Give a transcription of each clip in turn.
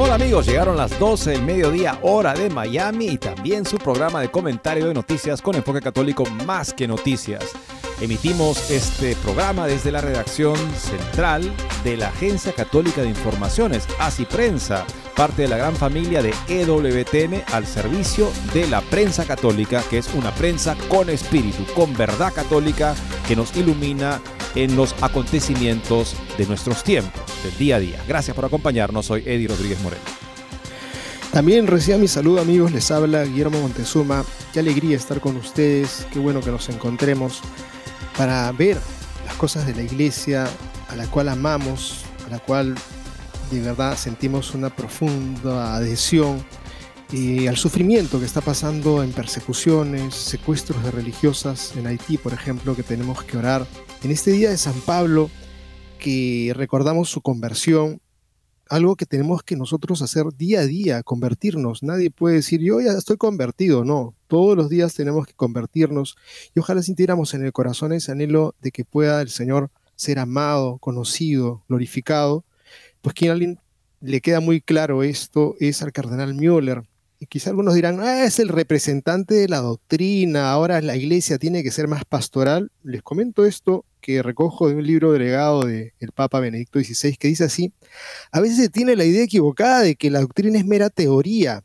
Hola amigos, llegaron las 12 del mediodía hora de Miami y también su programa de comentario de noticias con enfoque católico más que noticias. Emitimos este programa desde la redacción central de la Agencia Católica de Informaciones, ASI Prensa, parte de la gran familia de EWTN al servicio de la prensa católica, que es una prensa con espíritu, con verdad católica que nos ilumina en los acontecimientos de nuestros tiempos, del día a día. Gracias por acompañarnos, soy Eddie Rodríguez Moreno. También reciba mi saludo amigos, les habla Guillermo Montezuma. Qué alegría estar con ustedes, qué bueno que nos encontremos para ver las cosas de la iglesia a la cual amamos, a la cual de verdad sentimos una profunda adhesión y al sufrimiento que está pasando en persecuciones, secuestros de religiosas en Haití, por ejemplo, que tenemos que orar. En este día de San Pablo, que recordamos su conversión, algo que tenemos que nosotros hacer día a día, convertirnos. Nadie puede decir, yo ya estoy convertido, no. Todos los días tenemos que convertirnos y ojalá sintiéramos en el corazón ese anhelo de que pueda el Señor ser amado, conocido, glorificado. Pues quien alguien le queda muy claro esto es al cardenal Müller, quizá algunos dirán, ah, es el representante de la doctrina, ahora la iglesia tiene que ser más pastoral. Les comento esto que recojo de un libro delegado del Papa Benedicto XVI que dice así, a veces se tiene la idea equivocada de que la doctrina es mera teoría,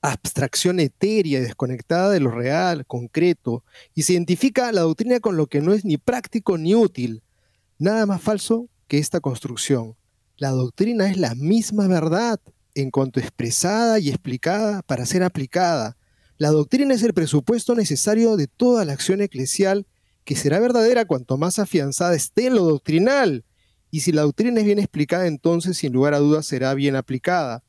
abstracción etérea, desconectada de lo real, concreto, y se identifica la doctrina con lo que no es ni práctico ni útil. Nada más falso que esta construcción. La doctrina es la misma verdad, en cuanto expresada y explicada para ser aplicada. La doctrina es el presupuesto necesario de toda la acción eclesial que será verdadera cuanto más afianzada esté en lo doctrinal. Y si la doctrina es bien explicada, entonces sin lugar a dudas será bien aplicada.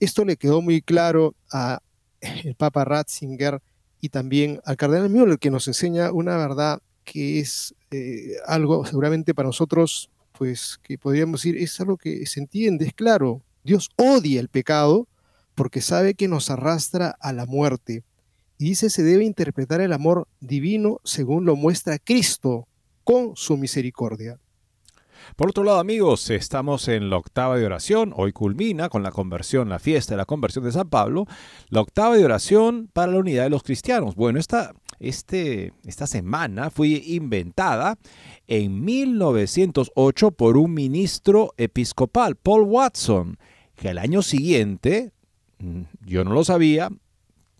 Esto le quedó muy claro a el Papa Ratzinger y también al Cardenal Müller, que nos enseña una verdad que es eh, algo seguramente para nosotros, pues que podríamos decir, es algo que se entiende, es claro. Dios odia el pecado porque sabe que nos arrastra a la muerte. Y dice, se debe interpretar el amor divino según lo muestra Cristo con su misericordia. Por otro lado, amigos, estamos en la octava de oración. Hoy culmina con la conversión, la fiesta de la conversión de San Pablo. La octava de oración para la unidad de los cristianos. Bueno, esta, este, esta semana fue inventada en 1908 por un ministro episcopal, Paul Watson que al año siguiente, mm, yo no lo sabía,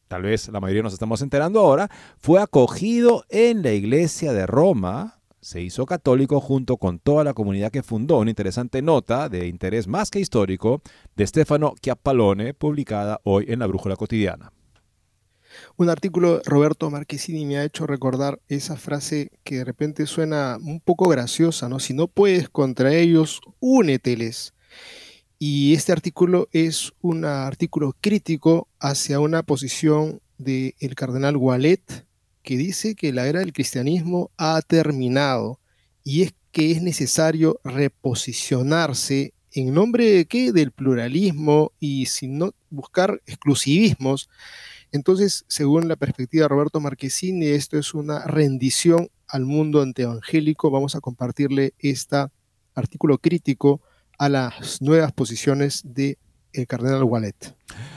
tal vez la mayoría nos estamos enterando ahora, fue acogido en la iglesia de Roma, se hizo católico junto con toda la comunidad que fundó. Una interesante nota de interés más que histórico de Stefano Chiappalone, publicada hoy en la Brújula Cotidiana. Un artículo de Roberto Marquesini me ha hecho recordar esa frase que de repente suena un poco graciosa, ¿no? Si no puedes contra ellos, úneteles. Y este artículo es un artículo crítico hacia una posición del cardenal Wallet que dice que la era del cristianismo ha terminado y es que es necesario reposicionarse en nombre de qué? Del pluralismo y sin no buscar exclusivismos. Entonces, según la perspectiva de Roberto Marquesini, esto es una rendición al mundo antievangélico. Vamos a compartirle este artículo crítico a las nuevas posiciones de el cardenal Wallet.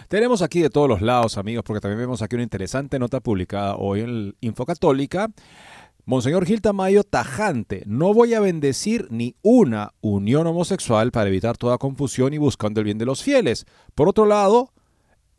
Tenemos aquí de todos los lados, amigos, porque también vemos aquí una interesante nota publicada hoy en Info Católica. Monseñor Gil Tamayo, tajante, no voy a bendecir ni una unión homosexual para evitar toda confusión y buscando el bien de los fieles. Por otro lado,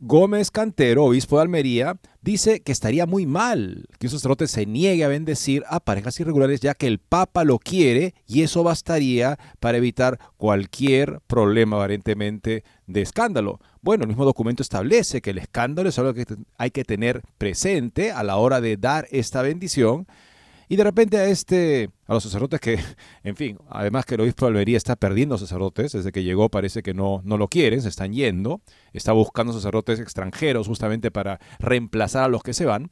Gómez Cantero, obispo de Almería, dice que estaría muy mal que un sacerdote se niegue a bendecir a parejas irregulares ya que el Papa lo quiere y eso bastaría para evitar cualquier problema aparentemente de escándalo. Bueno, el mismo documento establece que el escándalo es algo que hay que tener presente a la hora de dar esta bendición y de repente a este, a los sacerdotes que, en fin, además que el obispo de Almería está perdiendo sacerdotes, desde que llegó parece que no, no lo quieren, se están yendo, está buscando sacerdotes extranjeros justamente para reemplazar a los que se van,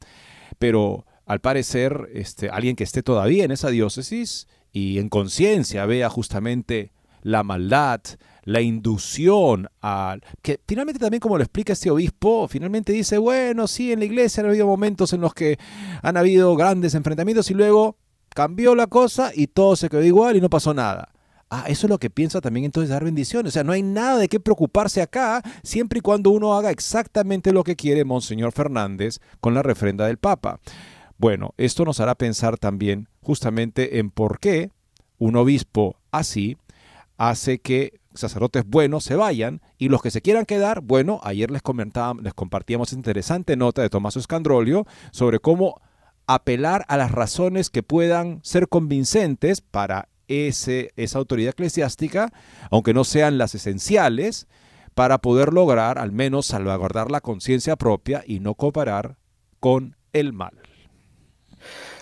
pero al parecer este, alguien que esté todavía en esa diócesis y en conciencia vea justamente la maldad, la inducción a... que finalmente también como lo explica este obispo, finalmente dice, bueno, sí, en la iglesia han habido momentos en los que han habido grandes enfrentamientos y luego cambió la cosa y todo se quedó igual y no pasó nada. Ah, eso es lo que piensa también entonces dar bendiciones. O sea, no hay nada de qué preocuparse acá, siempre y cuando uno haga exactamente lo que quiere Monseñor Fernández con la refrenda del Papa. Bueno, esto nos hará pensar también justamente en por qué un obispo así hace que sacerdotes buenos se vayan y los que se quieran quedar, bueno, ayer les comentábamos, les compartíamos interesante nota de Tomás Escandrolio sobre cómo apelar a las razones que puedan ser convincentes para ese, esa autoridad eclesiástica, aunque no sean las esenciales, para poder lograr al menos salvaguardar la conciencia propia y no cooperar con el mal.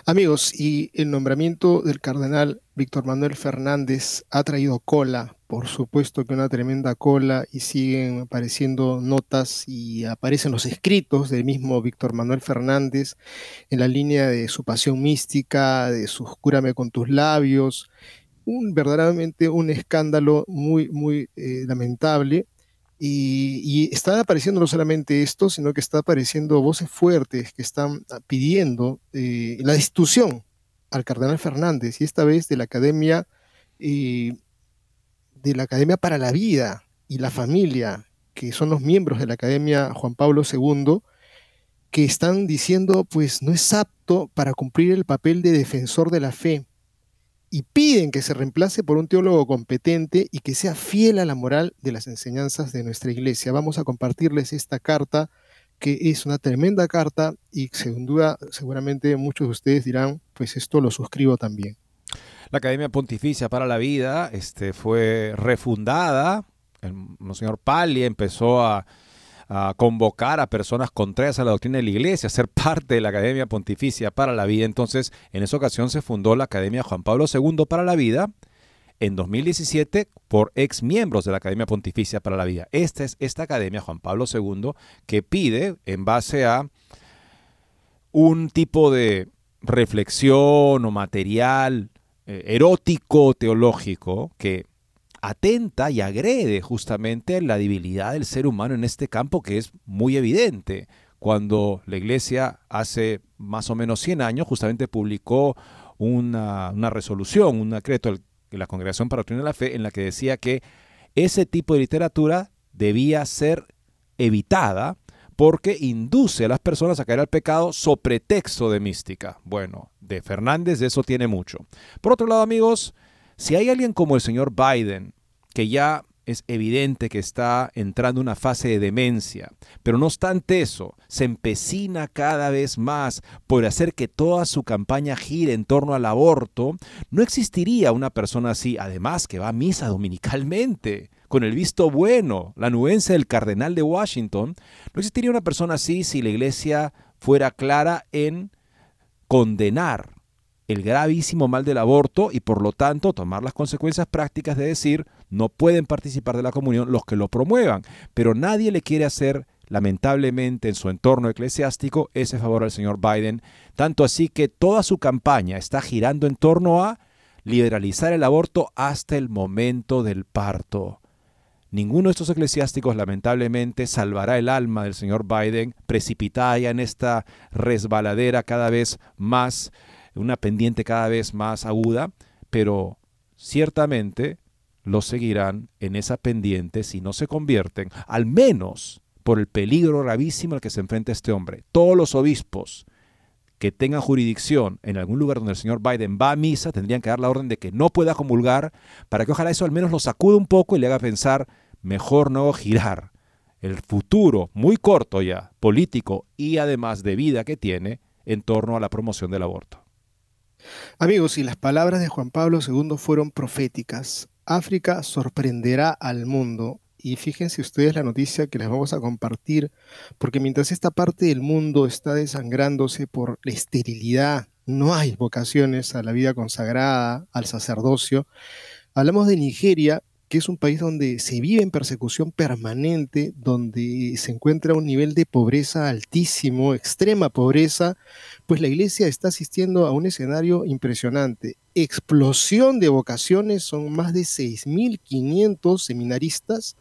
Amigos, y el nombramiento del cardenal Víctor Manuel Fernández ha traído cola, por supuesto que una tremenda cola, y siguen apareciendo notas y aparecen los escritos del mismo Víctor Manuel Fernández en la línea de su pasión mística, de su cúrame con tus labios, un verdaderamente un escándalo muy, muy eh, lamentable y, está apareciendo no solamente esto, sino que está apareciendo voces fuertes que están ah, pidiendo eh, la destitución al cardenal Fernández, y esta vez de la Academia, eh, de la Academia para la Vida y la Familia, que son los miembros de la Academia Juan Pablo II, que están diciendo, pues no es apto para cumplir el papel de defensor de la fe y piden que se reemplace por un teólogo competente y que sea fiel a la moral de las enseñanzas de nuestra iglesia. Vamos a compartirles esta carta, que es una tremenda carta y sin duda seguramente muchos de ustedes dirán, pues esto lo suscribo también. La Academia Pontificia para la Vida este, fue refundada. El Monseñor Pali empezó a a convocar a personas contrarias a la doctrina de la iglesia, a ser parte de la Academia Pontificia para la Vida. Entonces, en esa ocasión se fundó la Academia Juan Pablo II para la Vida en 2017 por ex miembros de la Academia Pontificia para la Vida. Esta es esta Academia Juan Pablo II que pide, en base a un tipo de reflexión o material eh, erótico teológico que atenta y agrede justamente la debilidad del ser humano en este campo que es muy evidente. Cuando la iglesia hace más o menos 100 años justamente publicó una, resolución, un decreto de la Congregación para la Fe en la que decía que ese tipo de literatura debía ser evitada porque induce a las personas a caer al pecado sobre texto de mística. Bueno, de Fernández de eso tiene mucho. Por otro lado, amigos, si hay alguien como el señor Biden, que ya es evidente que está entrando en una fase de demencia, pero no obstante eso, se empecina cada vez más por hacer que toda su campaña gire en torno al aborto, no existiría una persona así, además que va a misa dominicalmente, con el visto bueno, la anuencia del cardenal de Washington, no existiría una persona así si la iglesia fuera clara en condenar el gravísimo mal del aborto y por lo tanto tomar las consecuencias prácticas de decir no pueden participar de la comunión los que lo promuevan. Pero nadie le quiere hacer, lamentablemente, en su entorno eclesiástico ese favor al señor Biden, tanto así que toda su campaña está girando en torno a liberalizar el aborto hasta el momento del parto. Ninguno de estos eclesiásticos lamentablemente salvará el alma del señor Biden precipitada en esta resbaladera cada vez más una pendiente cada vez más aguda, pero ciertamente lo seguirán en esa pendiente si no se convierten, al menos por el peligro gravísimo al que se enfrenta este hombre. Todos los obispos que tengan jurisdicción en algún lugar donde el señor Biden va a misa tendrían que dar la orden de que no pueda comulgar para que ojalá eso al menos lo sacude un poco y le haga pensar, mejor no girar el futuro muy corto ya, político y además de vida que tiene en torno a la promoción del aborto. Amigos, si las palabras de Juan Pablo II fueron proféticas, África sorprenderá al mundo. Y fíjense ustedes la noticia que les vamos a compartir, porque mientras esta parte del mundo está desangrándose por la esterilidad, no hay vocaciones a la vida consagrada, al sacerdocio, hablamos de Nigeria, que es un país donde se vive en persecución permanente, donde se encuentra un nivel de pobreza altísimo, extrema pobreza, pues la iglesia está asistiendo a un escenario impresionante. Explosión de vocaciones, son más de 6.500 seminaristas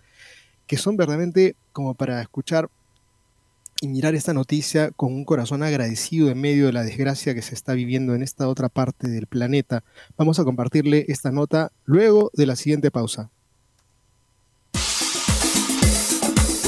que son verdaderamente como para escuchar y mirar esta noticia con un corazón agradecido en medio de la desgracia que se está viviendo en esta otra parte del planeta. Vamos a compartirle esta nota luego de la siguiente pausa.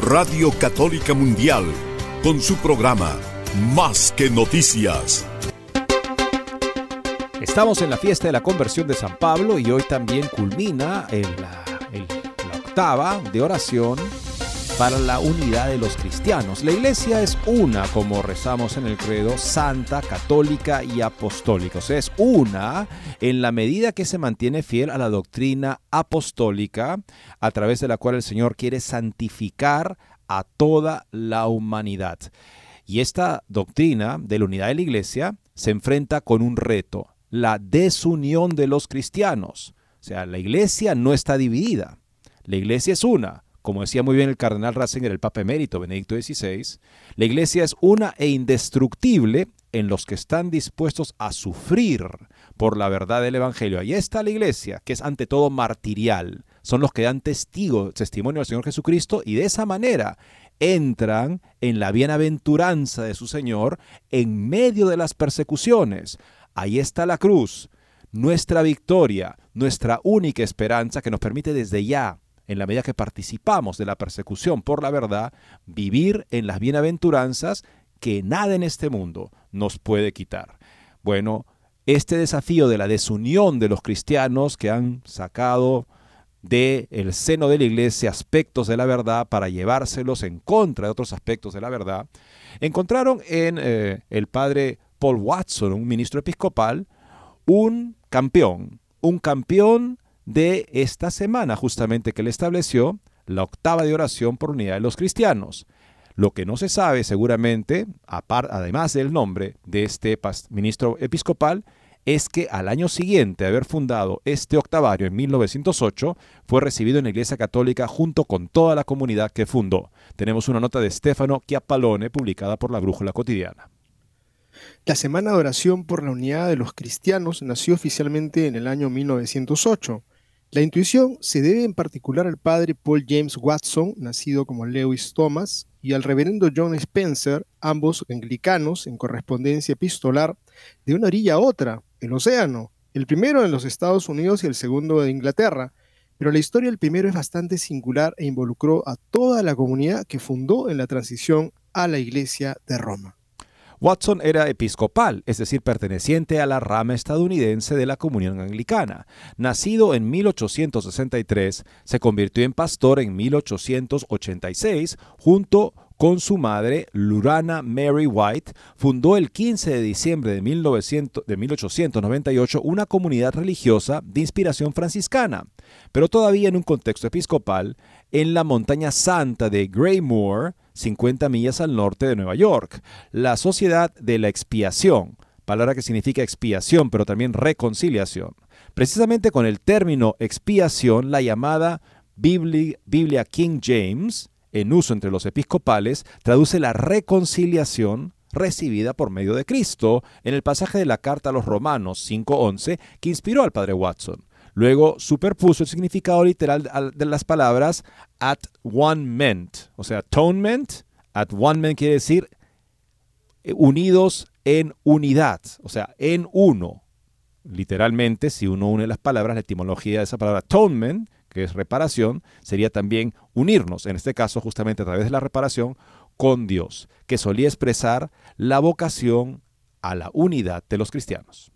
Radio Católica Mundial, con su programa Más que Noticias. Estamos en la fiesta de la conversión de San Pablo y hoy también culmina en la, la octava de oración para la unidad de los cristianos. La iglesia es una, como rezamos en el credo, santa, católica y apostólica. O sea, es una en la medida que se mantiene fiel a la doctrina apostólica, a través de la cual el Señor quiere santificar a toda la humanidad. Y esta doctrina de la unidad de la iglesia se enfrenta con un reto, la desunión de los cristianos. O sea, la iglesia no está dividida. La iglesia es una como decía muy bien el cardenal Ratzinger, el Papa Emérito Benedicto XVI, la iglesia es una e indestructible en los que están dispuestos a sufrir por la verdad del Evangelio. Ahí está la iglesia, que es ante todo martirial. Son los que dan testigo, testimonio al Señor Jesucristo y de esa manera entran en la bienaventuranza de su Señor en medio de las persecuciones. Ahí está la cruz, nuestra victoria, nuestra única esperanza que nos permite desde ya en la medida que participamos de la persecución por la verdad, vivir en las bienaventuranzas que nada en este mundo nos puede quitar. Bueno, este desafío de la desunión de los cristianos que han sacado del el seno de la iglesia aspectos de la verdad para llevárselos en contra de otros aspectos de la verdad, encontraron en eh, el padre Paul Watson, un ministro episcopal, un campeón, un campeón de esta semana, justamente que le estableció la octava de oración por unidad de los cristianos. Lo que no se sabe seguramente, además del nombre de este ministro episcopal, es que al año siguiente de haber fundado este octavario en 1908, fue recibido en la Iglesia Católica junto con toda la comunidad que fundó. Tenemos una nota de Stefano Chiappalone publicada por la Brújula Cotidiana. La Semana de Oración por la Unidad de los Cristianos nació oficialmente en el año 1908 la intuición se debe en particular al padre Paul James Watson, nacido como Lewis Thomas, y al reverendo John Spencer, ambos anglicanos en correspondencia epistolar, de una orilla a otra, el océano, el primero en los Estados Unidos y el segundo de Inglaterra, pero la historia del primero es bastante singular e involucró a toda la comunidad que fundó en la transición a la Iglesia de Roma. Watson era episcopal, es decir, perteneciente a la rama estadounidense de la comunión anglicana. Nacido en 1863, se convirtió en pastor en 1886 junto con su madre, Lurana Mary White, fundó el 15 de diciembre de, 1898 una comunidad religiosa de inspiración franciscana, pero todavía en un contexto episcopal, en la montaña santa de Greymoor, 50 millas al norte de Nueva York, la Sociedad de la Expiación, palabra que significa expiación, pero también reconciliación. Precisamente con el término expiación, la llamada Biblia, Biblia King James, en uso entre los episcopales, traduce la reconciliación recibida por medio de Cristo en el pasaje de la carta a los Romanos 5.11 que inspiró al padre Watson. Luego superpuso el significado literal de las palabras at one ment, o sea, atonement, at one ment quiere decir eh, unidos en unidad, o sea, en uno. Literalmente, si uno une las palabras, la etimología de esa palabra atonement que es reparación, sería también unirnos, en este caso justamente a través de la reparación, con Dios, que solía expresar la vocación a la unidad de los cristianos.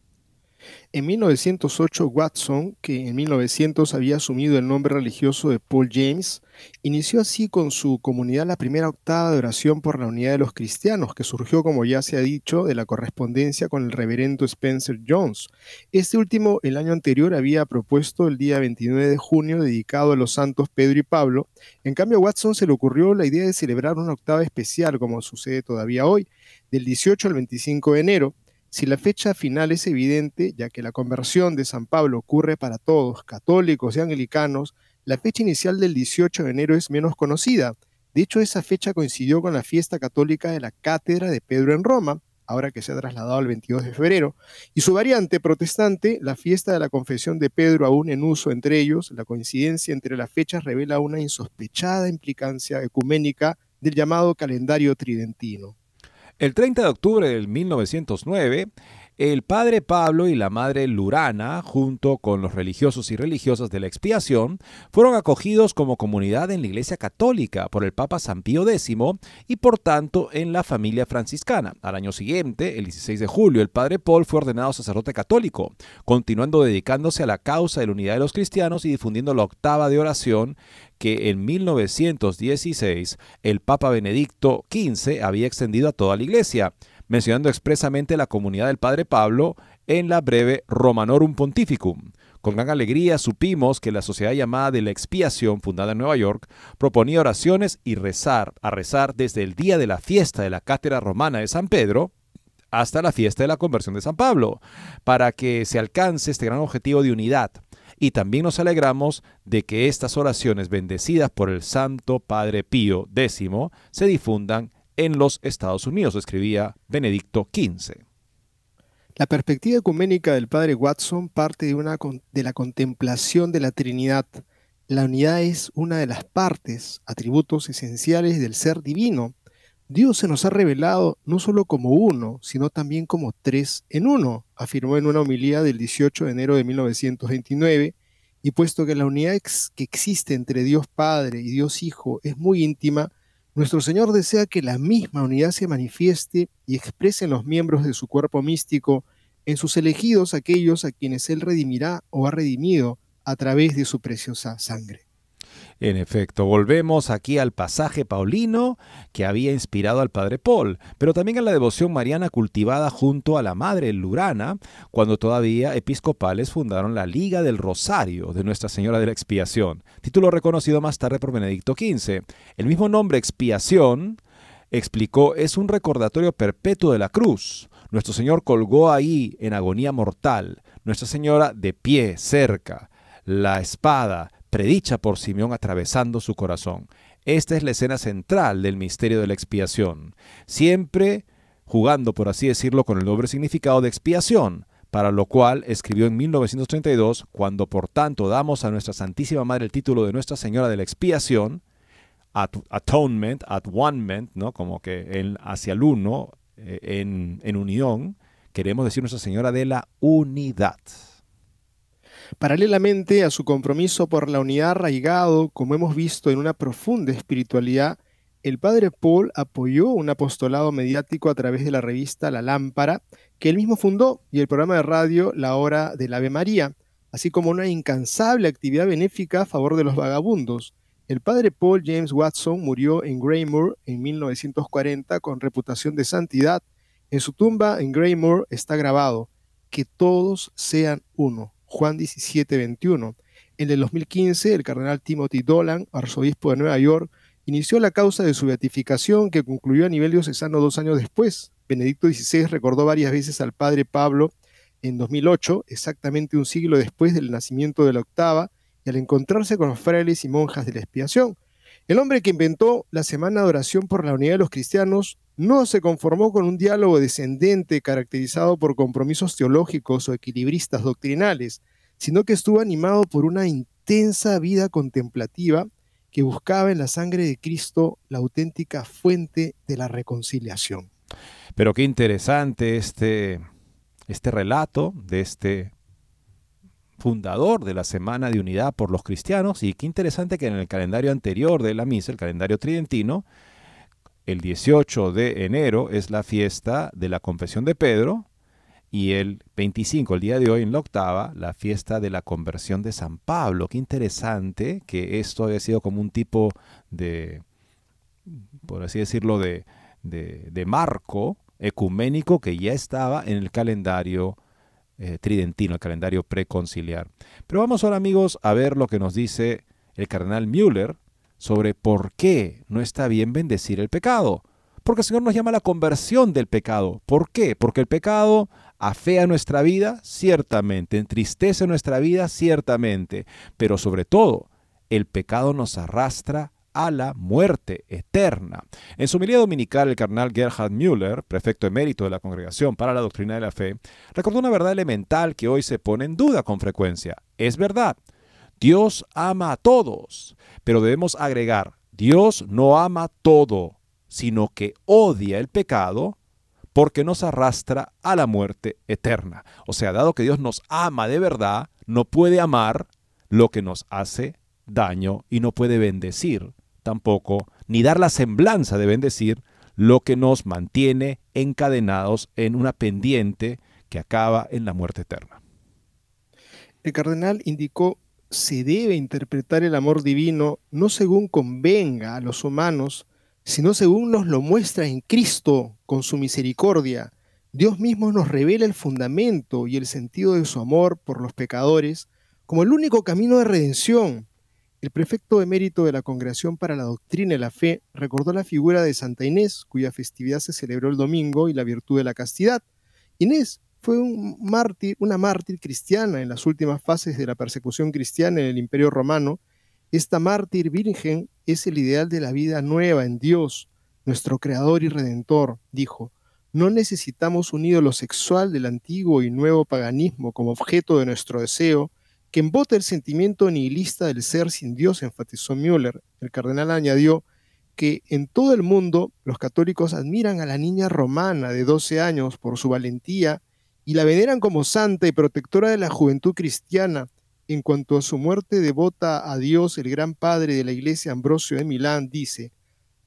En 1908, Watson, que en 1900 había asumido el nombre religioso de Paul James, inició así con su comunidad la primera octava de oración por la unidad de los cristianos, que surgió, como ya se ha dicho, de la correspondencia con el reverendo Spencer Jones. Este último, el año anterior, había propuesto el día 29 de junio dedicado a los santos Pedro y Pablo. En cambio, a Watson se le ocurrió la idea de celebrar una octava especial, como sucede todavía hoy, del 18 al 25 de enero, si la fecha final es evidente, ya que la conversión de San Pablo ocurre para todos, católicos y anglicanos, la fecha inicial del 18 de enero es menos conocida. De hecho, esa fecha coincidió con la fiesta católica de la Cátedra de Pedro en Roma, ahora que se ha trasladado al 22 de febrero, y su variante protestante, la fiesta de la confesión de Pedro aún en uso entre ellos, la coincidencia entre las fechas revela una insospechada implicancia ecuménica del llamado calendario tridentino. El 30 de octubre del 1909, el padre Pablo y la madre Lurana, junto con los religiosos y religiosas de la expiación, fueron acogidos como comunidad en la Iglesia Católica por el Papa San Pío X y por tanto en la familia franciscana. Al año siguiente, el 16 de julio, el padre Paul fue ordenado sacerdote católico, continuando dedicándose a la causa de la unidad de los cristianos y difundiendo la octava de oración que en 1916 el Papa Benedicto XV había extendido a toda la Iglesia, mencionando expresamente la comunidad del Padre Pablo en la breve Romanorum Pontificum. Con gran alegría supimos que la sociedad llamada de la expiación, fundada en Nueva York, proponía oraciones y rezar, a rezar desde el día de la fiesta de la cátedra romana de San Pedro hasta la fiesta de la conversión de San Pablo, para que se alcance este gran objetivo de unidad, y también nos alegramos de que estas oraciones bendecidas por el Santo Padre Pío X se difundan en los Estados Unidos, escribía Benedicto XV. La perspectiva ecuménica del padre Watson parte de, una, de la contemplación de la Trinidad. La unidad es una de las partes, atributos esenciales del ser divino. Dios se nos ha revelado no solo como uno, sino también como tres en uno, afirmó en una homilía del 18 de enero de 1929, y puesto que la unidad que existe entre Dios Padre y Dios Hijo es muy íntima, nuestro Señor desea que la misma unidad se manifieste y exprese en los miembros de su cuerpo místico, en sus elegidos aquellos a quienes Él redimirá o ha redimido a través de su preciosa sangre. En efecto, volvemos aquí al pasaje paulino que había inspirado al padre Paul, pero también a la devoción mariana cultivada junto a la madre Lurana, cuando todavía episcopales fundaron la Liga del Rosario de Nuestra Señora de la Expiación, título reconocido más tarde por Benedicto XV. El mismo nombre expiación, explicó, es un recordatorio perpetuo de la cruz. Nuestro Señor colgó ahí en agonía mortal, Nuestra Señora de pie, cerca, la espada, predicha por Simeón atravesando su corazón. Esta es la escena central del misterio de la expiación, siempre jugando, por así decirlo, con el doble significado de expiación, para lo cual escribió en 1932, cuando por tanto damos a nuestra Santísima Madre el título de Nuestra Señora de la Expiación, atonement, at one ¿no? como que en, hacia el uno, eh, en, en unión, queremos decir Nuestra Señora de la Unidad. Paralelamente a su compromiso por la unidad arraigado, como hemos visto, en una profunda espiritualidad, el padre Paul apoyó un apostolado mediático a través de la revista La Lámpara, que él mismo fundó, y el programa de radio La Hora del Ave María, así como una incansable actividad benéfica a favor de los vagabundos. El padre Paul James Watson murió en Greymoor en 1940 con reputación de santidad. En su tumba en Greymoor está grabado, que todos sean uno. Juan 17, 21. En el 2015, el cardenal Timothy Dolan, arzobispo de Nueva York, inició la causa de su beatificación que concluyó a nivel diocesano dos años después. Benedicto XVI recordó varias veces al padre Pablo en 2008, exactamente un siglo después del nacimiento de la octava, y al encontrarse con los frailes y monjas de la expiación. El hombre que inventó la Semana de Oración por la Unidad de los Cristianos no se conformó con un diálogo descendente caracterizado por compromisos teológicos o equilibristas doctrinales, sino que estuvo animado por una intensa vida contemplativa que buscaba en la sangre de Cristo la auténtica fuente de la reconciliación. Pero qué interesante este, este relato de este fundador de la Semana de Unidad por los Cristianos y qué interesante que en el calendario anterior de la misa, el calendario tridentino, el 18 de enero es la fiesta de la confesión de Pedro y el 25, el día de hoy en la octava, la fiesta de la conversión de San Pablo. Qué interesante que esto haya sido como un tipo de, por así decirlo, de, de, marco ecuménico que ya estaba en el calendario eh, tridentino, el calendario preconciliar. Pero vamos ahora amigos a ver lo que nos dice el cardenal Müller sobre por qué no está bien bendecir el pecado. Porque el Señor nos llama a la conversión del pecado. ¿Por qué? Porque el pecado afea nuestra vida, ciertamente, entristece nuestra vida, ciertamente, pero sobre todo, el pecado nos arrastra a la muerte eterna. En su homilía dominical, el carnal Gerhard Müller, prefecto emérito de la Congregación para la Doctrina de la Fe, recordó una verdad elemental que hoy se pone en duda con frecuencia. Es verdad, Dios ama a todos, pero debemos agregar, Dios no ama todo, sino que odia el pecado porque nos arrastra a la muerte eterna. O sea, dado que Dios nos ama de verdad, no puede amar lo que nos hace daño y no puede bendecir tampoco, ni dar la semblanza de bendecir lo que nos mantiene encadenados en una pendiente que acaba en la muerte eterna. El cardenal indicó se debe interpretar el amor divino no según convenga a los humanos, sino según nos lo muestra en Cristo con su misericordia. Dios mismo nos revela el fundamento y el sentido de su amor por los pecadores como el único camino de redención. El prefecto emérito de la Congregación para la Doctrina y la Fe recordó la figura de Santa Inés, cuya festividad se celebró el domingo, y la virtud de la castidad. Inés fue un mártir, una mártir cristiana en las últimas fases de la persecución cristiana en el Imperio Romano. Esta mártir virgen es el ideal de la vida nueva en Dios, nuestro Creador y Redentor, dijo. No necesitamos un ídolo sexual del antiguo y nuevo paganismo como objeto de nuestro deseo, que embota el sentimiento nihilista del ser sin Dios, enfatizó Müller. El cardenal añadió que en todo el mundo los católicos admiran a la niña romana de 12 años por su valentía y la veneran como santa y protectora de la juventud cristiana. En cuanto a su muerte devota a Dios, el gran padre de la iglesia Ambrosio de Milán dice,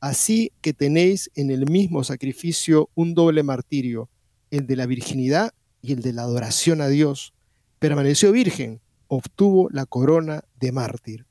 Así que tenéis en el mismo sacrificio un doble martirio, el de la virginidad y el de la adoración a Dios. Permaneció virgen, obtuvo la corona de mártir.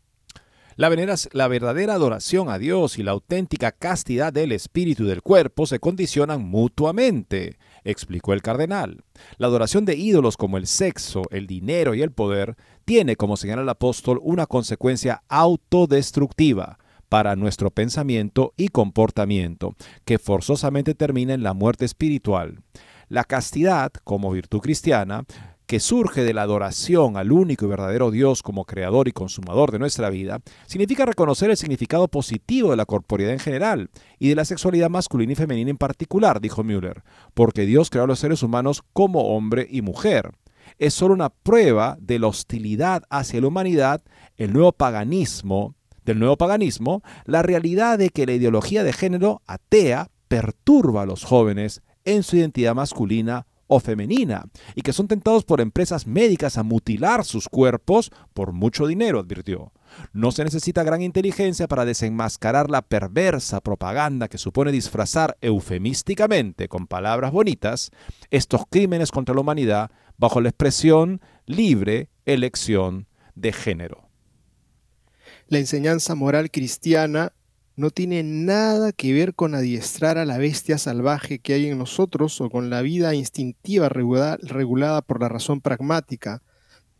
La, la, verdadera adoración a Dios y la auténtica castidad del espíritu y del cuerpo se condicionan mutuamente explicó el cardenal. La adoración de ídolos como el sexo, el dinero y el poder tiene, como señala el apóstol, una consecuencia autodestructiva para nuestro pensamiento y comportamiento, que forzosamente termina en la muerte espiritual. La castidad, como virtud cristiana, que surge de la adoración al único y verdadero Dios como creador y consumador de nuestra vida, significa reconocer el significado positivo de la corporeidad en general y de la sexualidad masculina y femenina en particular, dijo Müller, porque Dios creó a los seres humanos como hombre y mujer. Es solo una prueba de la hostilidad hacia la humanidad, el nuevo paganismo, del nuevo paganismo, la realidad de que la ideología de género atea perturba a los jóvenes en su identidad masculina o femenina y que son tentados por empresas médicas a mutilar sus cuerpos por mucho dinero, advirtió. No se necesita gran inteligencia para desenmascarar la perversa propaganda que supone disfrazar eufemísticamente con palabras bonitas estos crímenes contra la humanidad bajo la expresión libre elección de género. La enseñanza moral cristiana no tiene nada que ver con adiestrar a la bestia salvaje que hay en nosotros o con la vida instintiva regulada por la razón pragmática.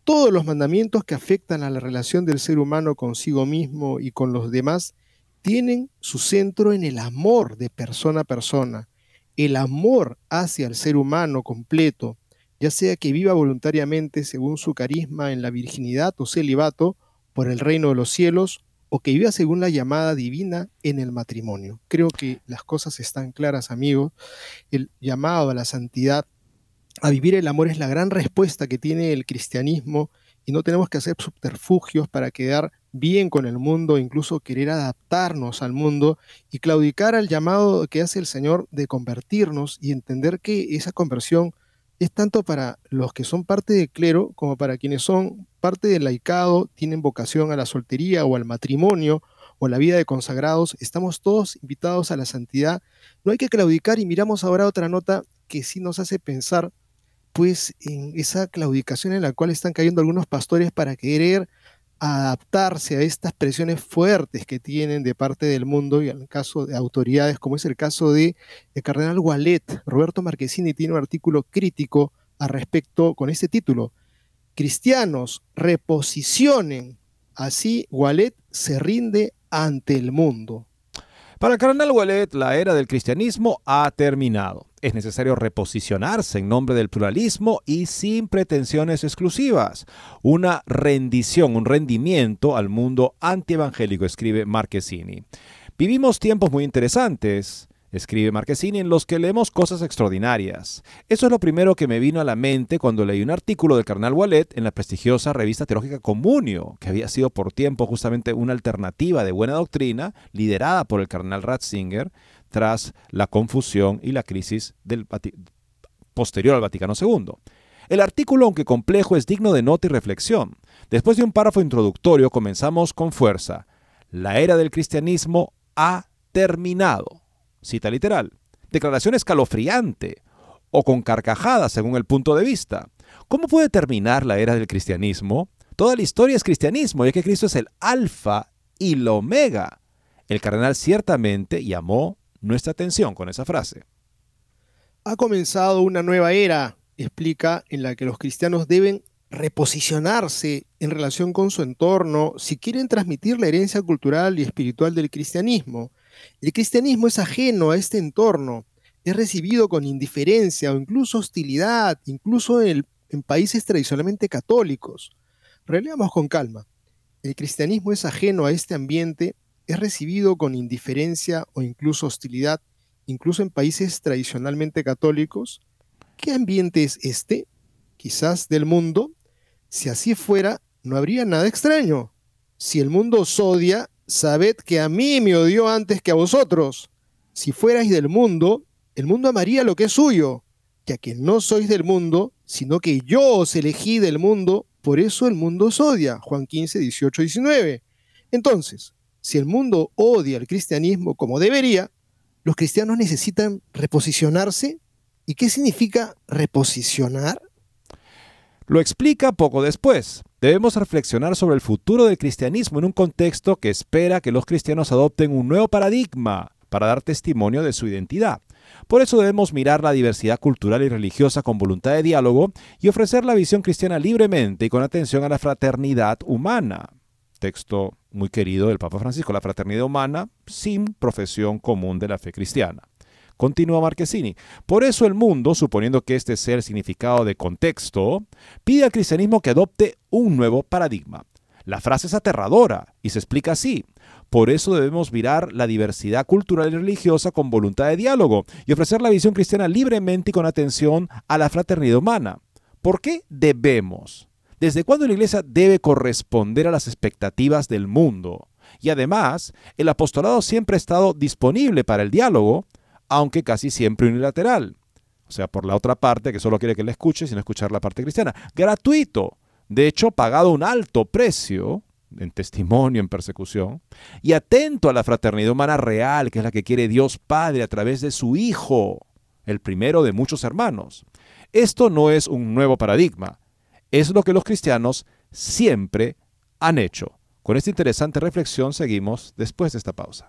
Todos los mandamientos que afectan a la relación del ser humano consigo mismo y con los demás tienen su centro en el amor de persona a persona, el amor hacia el ser humano completo, ya sea que viva voluntariamente según su carisma en la virginidad o celibato por el reino de los cielos o que viva según la llamada divina en el matrimonio. Creo que las cosas están claras, amigos. El llamado a la santidad, a vivir el amor es la gran respuesta que tiene el cristianismo y no tenemos que hacer subterfugios para quedar bien con el mundo, incluso querer adaptarnos al mundo y claudicar al llamado que hace el Señor de convertirnos y entender que esa conversión es tanto para los que son parte del clero como para quienes son parte del laicado, tienen vocación a la soltería o al matrimonio o a la vida de consagrados. Estamos todos invitados a la santidad. No hay que claudicar y miramos ahora otra nota que sí nos hace pensar pues en esa claudicación en la cual están cayendo algunos pastores para querer adaptarse a estas presiones fuertes que tienen de parte del mundo y en caso de autoridades, como es el caso de el cardenal Wallet. Roberto Marquesini tiene un artículo crítico al respecto con este título. Cristianos reposicionen. Así Wallet se rinde ante el mundo. Para el cardenal Wallet, la era del cristianismo ha terminado. Es necesario reposicionarse en nombre del pluralismo y sin pretensiones exclusivas. Una rendición, un rendimiento al mundo antievangélico, escribe Marquesini. Vivimos tiempos muy interesantes escribe Marquesini, en los que leemos cosas extraordinarias. Eso es lo primero que me vino a la mente cuando leí un artículo del carnal Wallet en la prestigiosa revista teológica Comunio, que había sido por tiempo justamente una alternativa de buena doctrina liderada por el carnal Ratzinger tras la confusión y la crisis del posterior al Vaticano II. El artículo, aunque complejo, es digno de nota y reflexión. Después de un párrafo introductorio, comenzamos con fuerza. La era del cristianismo ha terminado cita literal, declaración escalofriante o con carcajadas según el punto de vista. ¿Cómo puede terminar la era del cristianismo? Toda la historia es cristianismo, ya que Cristo es el alfa y el omega. El cardenal ciertamente llamó nuestra atención con esa frase. Ha comenzado una nueva era, explica, en la que los cristianos deben reposicionarse en relación con su entorno si quieren transmitir la herencia cultural y espiritual del cristianismo. El cristianismo es ajeno a este entorno, es recibido con indiferencia o incluso hostilidad, incluso en, países tradicionalmente católicos. Releamos con calma. El cristianismo es ajeno a este ambiente, es recibido con indiferencia o incluso hostilidad, incluso en países tradicionalmente católicos. ¿Qué ambiente es este? Quizás del mundo. Si así fuera, no habría nada extraño. Si el mundo os odia, sabed que a mí me odió antes que a vosotros. Si fuerais del mundo, el mundo amaría lo que es suyo, ya que no sois del mundo, sino que yo os elegí del mundo, por eso el mundo os odia. Juan 15, 18, 19. Entonces, si el mundo odia al cristianismo como debería, los cristianos necesitan reposicionarse. ¿Y qué significa reposicionar? Lo explica poco después. Debemos reflexionar sobre el futuro del cristianismo en un contexto que espera que los cristianos adopten un nuevo paradigma para dar testimonio de su identidad. Por eso debemos mirar la diversidad cultural y religiosa con voluntad de diálogo y ofrecer la visión cristiana libremente y con atención a la fraternidad humana. Texto muy querido del Papa Francisco, la fraternidad humana sin profesión común de la fe cristiana. Continúa Marquesini. Por eso el mundo, suponiendo que este sea el significado de contexto, pide al cristianismo que adopte un nuevo paradigma. La frase es aterradora y se explica así. Por eso debemos mirar la diversidad cultural y religiosa con voluntad de diálogo y ofrecer la visión cristiana libremente y con atención a la fraternidad humana. ¿Por qué debemos? ¿Desde cuándo la Iglesia debe corresponder a las expectativas del mundo? Y además, el apostolado siempre ha estado disponible para el diálogo, aunque casi siempre unilateral. o sea, por la otra parte que solo quiere que le escuche sin escuchar la parte cristiana. Gratuito, de hecho, pagado un alto precio en testimonio, en persecución, y atento a la fraternidad humana real, que es la que quiere Dios Padre a través de su Hijo, el primero de muchos hermanos. Esto no es un nuevo paradigma, es lo que los cristianos siempre han hecho. Con esta interesante reflexión seguimos después de esta pausa.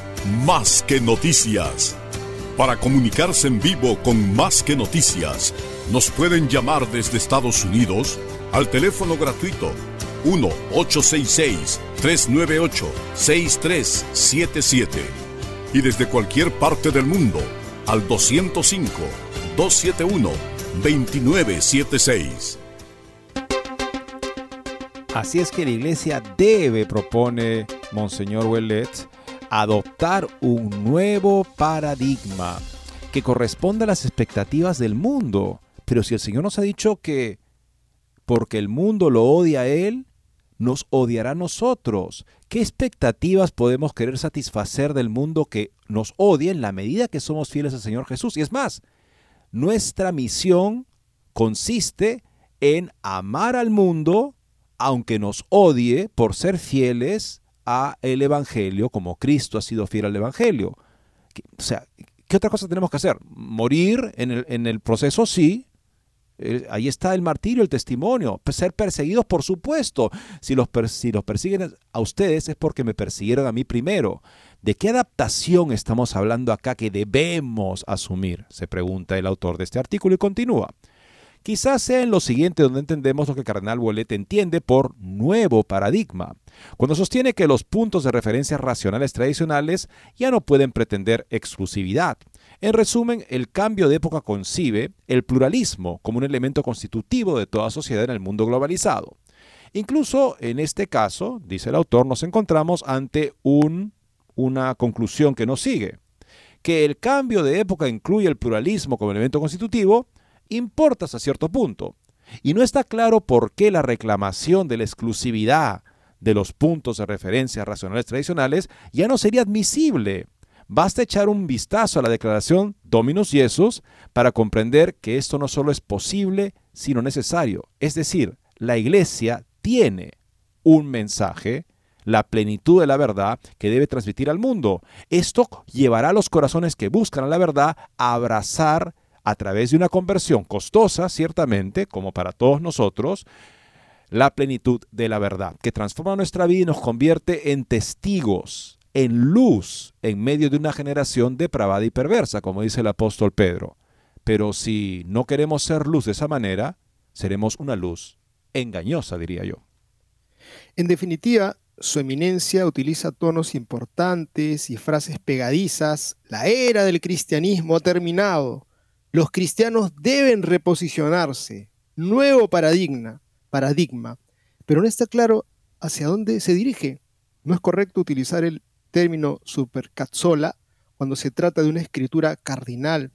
Más que Noticias. Para comunicarse en vivo con Más que Noticias, nos pueden llamar desde Estados Unidos al teléfono gratuito 1-866-398-6377 y desde cualquier parte del mundo al 205-271-2976. Así es que la iglesia debe, propone Monseñor Ouellet, adoptar un nuevo paradigma que corresponda a las expectativas del mundo. Pero si el Señor nos ha dicho que porque el mundo lo odia a Él, nos odiará a nosotros. ¿Qué expectativas podemos querer satisfacer del mundo que nos odia en la medida que somos fieles al Señor Jesús? Y es más, nuestra misión consiste en amar al mundo aunque nos odie por ser fieles a el Evangelio, como Cristo ha sido fiel al Evangelio. O sea, ¿qué otra cosa tenemos que hacer? ¿Morir en el, en el proceso? Sí. Ahí está el martirio, el testimonio. Ser perseguidos, por supuesto. Si los, si los persiguen a ustedes es porque me persiguieron a mí primero. ¿De qué adaptación estamos hablando acá que debemos asumir? Se pregunta el autor de este artículo y continúa. Quizás sea en lo siguiente donde entendemos lo que Cardenal Bolet entiende por nuevo paradigma, cuando sostiene que los puntos de referencia racionales tradicionales ya no pueden pretender exclusividad. En resumen, el cambio de época concibe el pluralismo como un elemento constitutivo de toda sociedad en el mundo globalizado. Incluso en este caso, dice el autor, nos encontramos ante un, una conclusión que nos sigue, que el cambio de época incluye el pluralismo como elemento constitutivo, importa hasta cierto punto. Y no está claro por qué la reclamación de la exclusividad de los puntos de referencia racionales tradicionales ya no sería admisible. Basta echar un vistazo a la declaración Dominus Iesus para comprender que esto no solo es posible, sino necesario. Es decir, la Iglesia tiene un mensaje, la plenitud de la verdad que debe transmitir al mundo. Esto llevará a los corazones que buscan la verdad a abrazar a través de una conversión costosa, ciertamente, como para todos nosotros, la plenitud de la verdad, que transforma nuestra vida y nos convierte en testigos, en luz, en medio de una generación depravada y perversa, como dice el apóstol Pedro. Pero si no queremos ser luz de esa manera, seremos una luz engañosa, diría yo. En definitiva, su eminencia utiliza tonos importantes y frases pegadizas. La era del cristianismo ha terminado. Los cristianos deben reposicionarse. Nuevo paradigma, paradigma. Pero no está claro hacia dónde se dirige. No es correcto utilizar el término supercazzola cuando se trata de una escritura cardinal,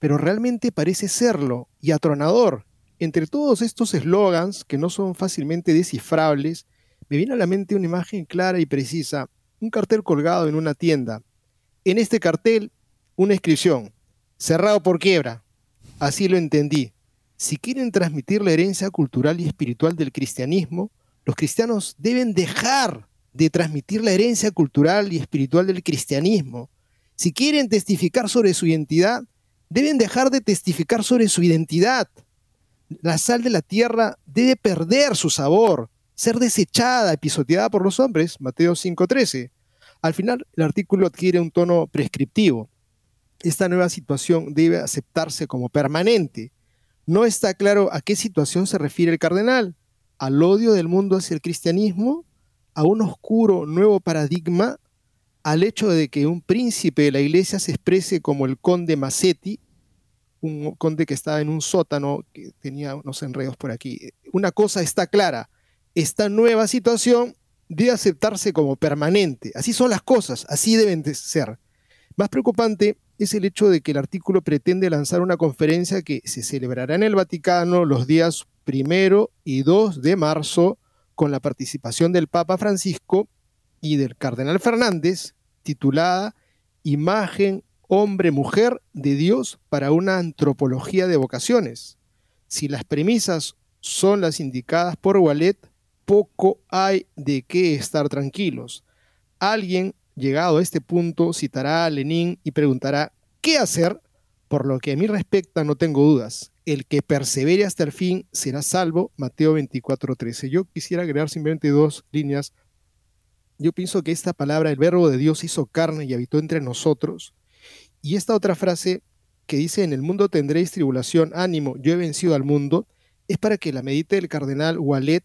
pero realmente parece serlo y atronador. Entre todos estos eslogans, que no son fácilmente descifrables, me viene a la mente una imagen clara y precisa, un cartel colgado en una tienda. En este cartel, una inscripción, cerrado por quiebra. Así lo entendí. Si quieren transmitir la herencia cultural y espiritual del cristianismo, los cristianos deben dejar de transmitir la herencia cultural y espiritual del cristianismo. Si quieren testificar sobre su identidad, deben dejar de testificar sobre su identidad. La sal de la tierra debe perder su sabor, ser desechada, pisoteada por los hombres, Mateo 5:13. Al final, el artículo adquiere un tono prescriptivo. Esta nueva situación debe aceptarse como permanente. No está claro a qué situación se refiere el cardenal, al odio del mundo hacia el cristianismo, a un oscuro nuevo paradigma, al hecho de que un príncipe de la iglesia se exprese como el conde Massetti, un conde que estaba en un sótano, que tenía unos enredos por aquí. Una cosa está clara, esta nueva situación debe aceptarse como permanente. Así son las cosas, así deben de ser. Más preocupante es el hecho de que el artículo pretende lanzar una conferencia que se celebrará en el Vaticano los días primero y 2 de marzo con la participación del Papa Francisco y del Cardenal Fernández, titulada Imagen hombre-mujer de Dios para una antropología de vocaciones. Si las premisas son las indicadas por Wallet, poco hay de qué estar tranquilos. Alguien, llegado a este punto, citará a Lenin y preguntará, ¿qué hacer? Por lo que a mí respecta, no tengo dudas. El que persevere hasta el fin será salvo. Mateo 24:13. Yo quisiera agregar simplemente dos líneas. Yo pienso que esta palabra, el verbo de Dios hizo carne y habitó entre nosotros. Y esta otra frase que dice, en el mundo tendréis tribulación, ánimo, yo he vencido al mundo, es para que la medite el cardenal Wallet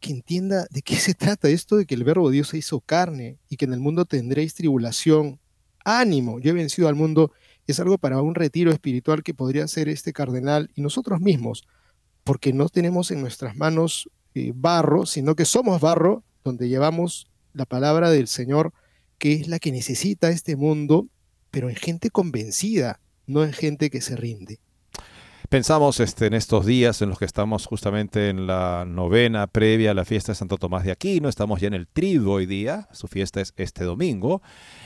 que entienda de qué se trata esto de que el verbo de Dios se hizo carne y que en el mundo tendréis tribulación. Ánimo, yo he vencido al mundo. Es algo para un retiro espiritual que podría ser este cardenal y nosotros mismos, porque no tenemos en nuestras manos eh, barro, sino que somos barro donde llevamos la palabra del Señor, que es la que necesita este mundo, pero en gente convencida, no en gente que se rinde. Pensamos este, en estos días en los que estamos justamente en la novena previa a la fiesta de Santo Tomás de Aquino, estamos ya en el triduo hoy día, su fiesta es este domingo,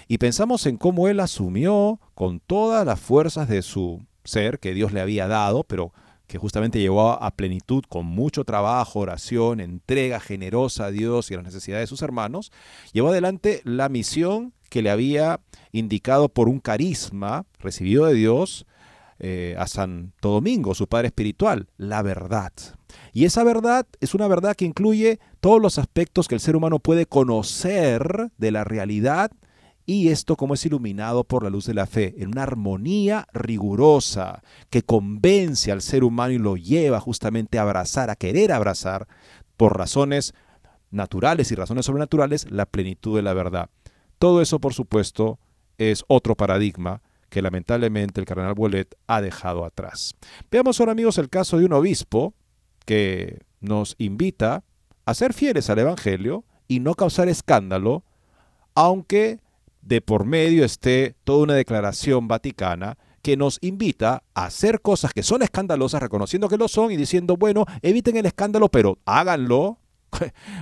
y pensamos en cómo él asumió con todas las fuerzas de su ser que Dios le había dado, pero que justamente llevó a plenitud con mucho trabajo, oración, entrega generosa a Dios y a las necesidades de sus hermanos, llevó adelante la misión que le había indicado por un carisma recibido de Dios, eh, a Santo Domingo, su padre espiritual, la verdad. Y esa verdad es una verdad que incluye todos los aspectos que el ser humano puede conocer de la realidad y esto como es iluminado por la luz de la fe, en una armonía rigurosa que convence al ser humano y lo lleva justamente a abrazar, a querer abrazar, por razones naturales y razones sobrenaturales, la plenitud de la verdad. Todo eso, por supuesto, es otro paradigma que lamentablemente el cardenal Bolet ha dejado atrás. Veamos ahora amigos el caso de un obispo que nos invita a ser fieles al Evangelio y no causar escándalo, aunque de por medio esté toda una declaración vaticana que nos invita a hacer cosas que son escandalosas, reconociendo que lo son y diciendo, bueno, eviten el escándalo, pero háganlo.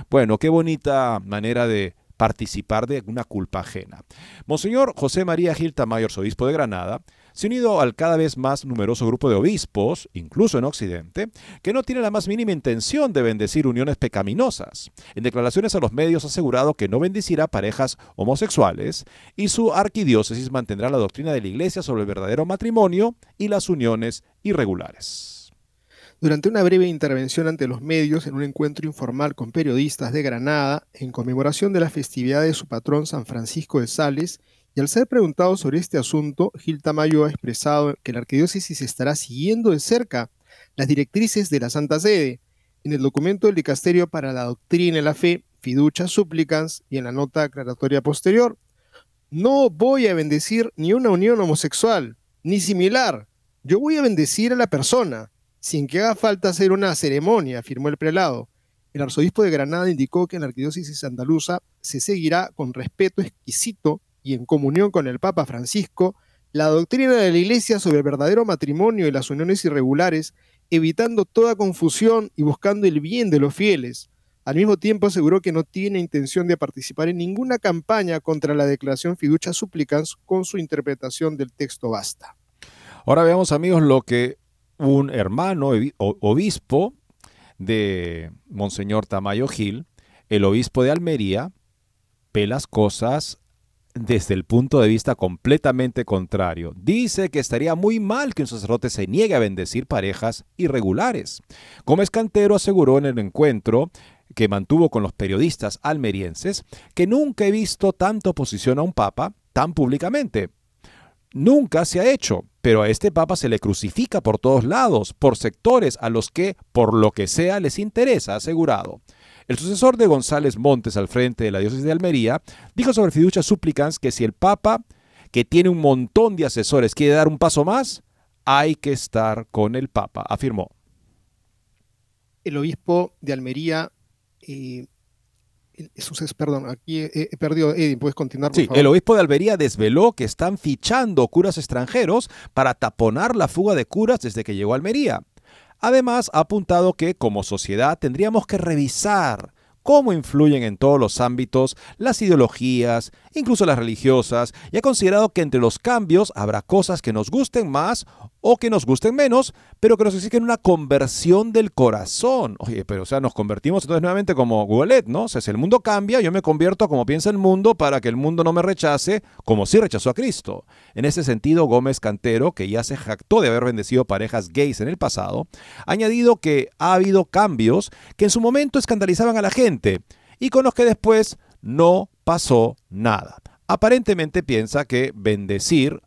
Bueno, qué bonita manera de participar de una culpa ajena. Monseñor José María Gil Tamayo, obispo de Granada, se ha unido al cada vez más numeroso grupo de obispos, incluso en Occidente, que no tiene la más mínima intención de bendecir uniones pecaminosas. En declaraciones a los medios ha asegurado que no bendecirá parejas homosexuales y su arquidiócesis mantendrá la doctrina de la Iglesia sobre el verdadero matrimonio y las uniones irregulares. Durante una breve intervención ante los medios en un encuentro informal con periodistas de Granada, en conmemoración de la festividad de su patrón San Francisco de Sales, y al ser preguntado sobre este asunto, Gil Tamayo ha expresado que la arquidiócesis estará siguiendo de cerca las directrices de la Santa Sede. En el documento del Dicasterio para la Doctrina y la Fe, Fiduchas Súplicas y en la nota aclaratoria posterior, no voy a bendecir ni una unión homosexual, ni similar. Yo voy a bendecir a la persona, sin que haga falta hacer una ceremonia, afirmó el prelado. El arzobispo de Granada indicó que en la arquidiócesis andaluza se seguirá con respeto exquisito y en comunión con el Papa Francisco la doctrina de la Iglesia sobre el verdadero matrimonio y las uniones irregulares evitando toda confusión y buscando el bien de los fieles. Al mismo tiempo aseguró que no tiene intención de participar en ninguna campaña contra la declaración fiducia supplicans con su interpretación del texto basta. Ahora veamos amigos lo que un hermano obispo de Monseñor Tamayo Gil, el obispo de Almería, ve las cosas desde el punto de vista completamente contrario. Dice que estaría muy mal que un sacerdote se niegue a bendecir parejas irregulares. Gómez Cantero aseguró en el encuentro que mantuvo con los periodistas almerienses que nunca he visto tanta oposición a un papa tan públicamente. Nunca se ha hecho, pero a este papa se le crucifica por todos lados, por sectores a los que, por lo que sea, les interesa, asegurado. El sucesor de González Montes al frente de la diócesis de Almería dijo sobre fiducia supplicans que si el Papa, que tiene un montón de asesores, quiere dar un paso más, hay que estar con el Papa, afirmó. El obispo de Almería, eh, perdón, aquí he, perdido, Eddie, puedes continuar. sí, el obispo de Almería desveló que están fichando curas extranjeros para taponar la fuga de curas desde que llegó a Almería. Además, ha apuntado que como sociedad tendríamos que revisar cómo influyen en todos los ámbitos las ideologías, incluso las religiosas, y ha considerado que entre los cambios habrá cosas que nos gusten más o que nos gusten menos, pero que nos exigen una conversión del corazón. Oye, pero o sea, nos convertimos entonces nuevamente como Google, ¿no? O sea, si el mundo cambia, yo me convierto como piensa el mundo para que el mundo no me rechace, como si rechazó a Cristo. En ese sentido, Gómez Cantero, que ya se jactó de haber bendecido parejas gays en el pasado, ha añadido que ha habido cambios que en su momento escandalizaban a la gente y con los que después no pasó nada. Aparentemente piensa que bendecir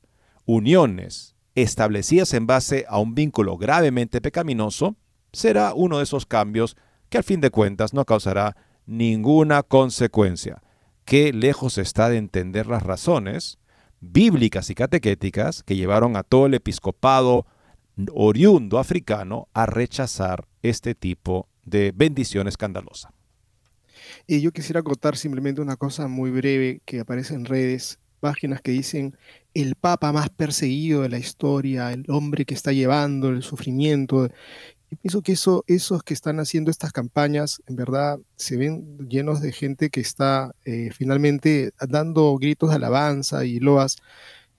uniones establecidas en base a un vínculo gravemente pecaminoso será uno de esos cambios que al fin de cuentas no causará ninguna consecuencia. Qué lejos está de entender las razones bíblicas y catequéticas que llevaron a todo el episcopado oriundo africano a rechazar este tipo de bendición escandalosa. Y yo quisiera acotar simplemente una cosa muy breve que aparece en redes, páginas que dicen el papa más perseguido de la historia, el hombre que está llevando el sufrimiento. Y pienso que eso, esos que están haciendo estas campañas, en verdad, se ven llenos de gente que está eh, finalmente dando gritos de alabanza y loas.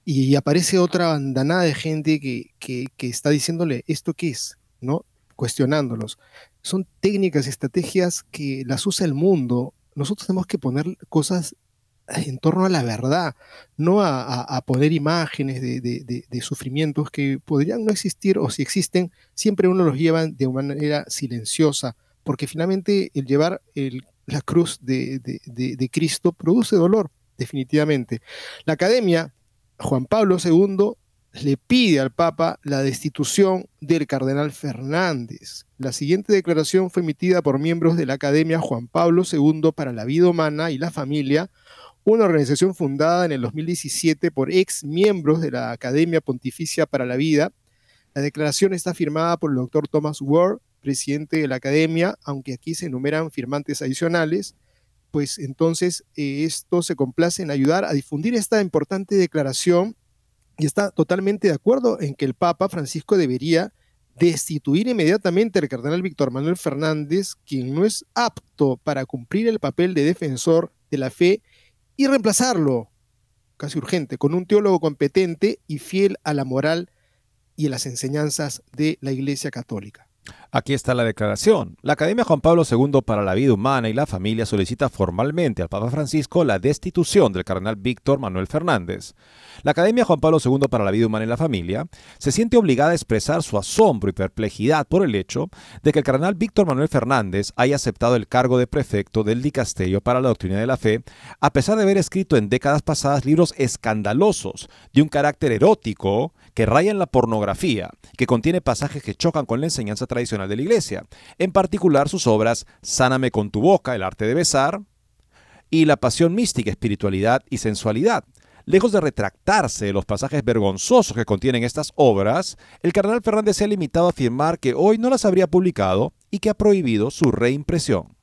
Y aparece otra bandanada de gente que, que, que está diciéndole, ¿esto qué es? ¿No? Cuestionándolos son técnicas y estrategias que las usa el mundo. Nosotros tenemos que poner cosas en torno a la verdad, no a, poner imágenes de, sufrimientos que podrían no existir o si existen, siempre uno los lleva de una manera silenciosa, porque finalmente el llevar la cruz de, Cristo produce dolor, definitivamente. La academia, Juan Pablo II, le pide al Papa la destitución del cardenal Fernández. La siguiente declaración fue emitida por miembros de la Academia Juan Pablo II para la Vida Humana y la Familia, una organización fundada en el 2017 por ex miembros de la Academia Pontificia para la Vida. La declaración está firmada por el doctor Thomas Ward, presidente de la Academia, aunque aquí se enumeran firmantes adicionales, pues entonces eh, esto se complace en ayudar a difundir esta importante declaración y está totalmente de acuerdo en que el Papa Francisco debería destituir inmediatamente al cardenal Víctor Manuel Fernández, quien no es apto para cumplir el papel de defensor de la fe, y reemplazarlo, casi urgente, con un teólogo competente y fiel a la moral y a las enseñanzas de la Iglesia Católica. Aquí está la declaración. La Academia Juan Pablo II para la Vida Humana y la Familia solicita formalmente al Papa Francisco la destitución del cardenal Víctor Manuel Fernández. La Academia Juan Pablo II para la Vida Humana y la Familia se siente obligada a expresar su asombro y perplejidad por el hecho de que el cardenal Víctor Manuel Fernández haya aceptado el cargo de prefecto del Dicasterio para la Doctrina de la Fe, a pesar de haber escrito en décadas pasadas libros escandalosos de un carácter erótico que raya en la pornografía, que contiene pasajes que chocan con la enseñanza tradicional de la Iglesia, en particular sus obras Sáname con tu boca, el arte de besar, y La pasión mística, espiritualidad y sensualidad. Lejos de retractarse de los pasajes vergonzosos que contienen estas obras, el cardenal Fernández se ha limitado a afirmar que hoy no las habría publicado y que ha prohibido su reimpresión.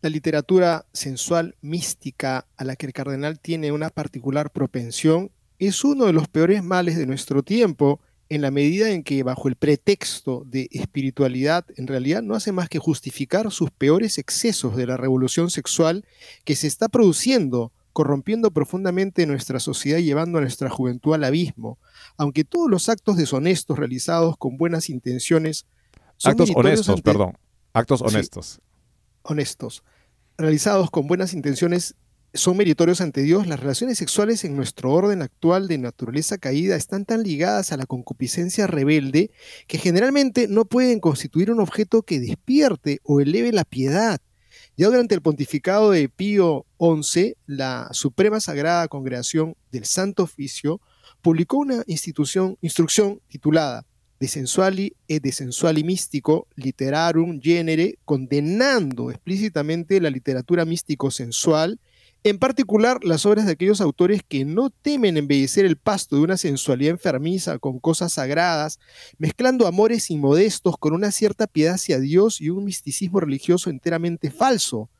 La literatura sensual mística a la que el cardenal tiene una particular propensión es uno de los peores males de nuestro tiempo en la medida en que bajo el pretexto de espiritualidad en realidad no hace más que justificar sus peores excesos de la revolución sexual que se está produciendo, corrompiendo profundamente nuestra sociedad y llevando a nuestra juventud al abismo. Aunque todos los actos deshonestos realizados con buenas intenciones son actos honestos, perdón, actos honestos. honestos, realizados con buenas intenciones son meritorios ante Dios, las relaciones sexuales en nuestro orden actual de naturaleza caída están tan ligadas a la concupiscencia rebelde que generalmente no pueden constituir un objeto que despierte o eleve la piedad. Ya durante el pontificado de Pío XI, la Suprema Sagrada Congregación del Santo Oficio publicó una institución, instrucción titulada De sensuali e de sensuali místico literarum genere, condenando explícitamente la literatura místico-sensual en particular, las obras de aquellos autores que no temen embellecer el pasto de una sensualidad enfermiza con cosas sagradas, mezclando amores inmodestos con una cierta piedad hacia Dios y un misticismo religioso enteramente falso.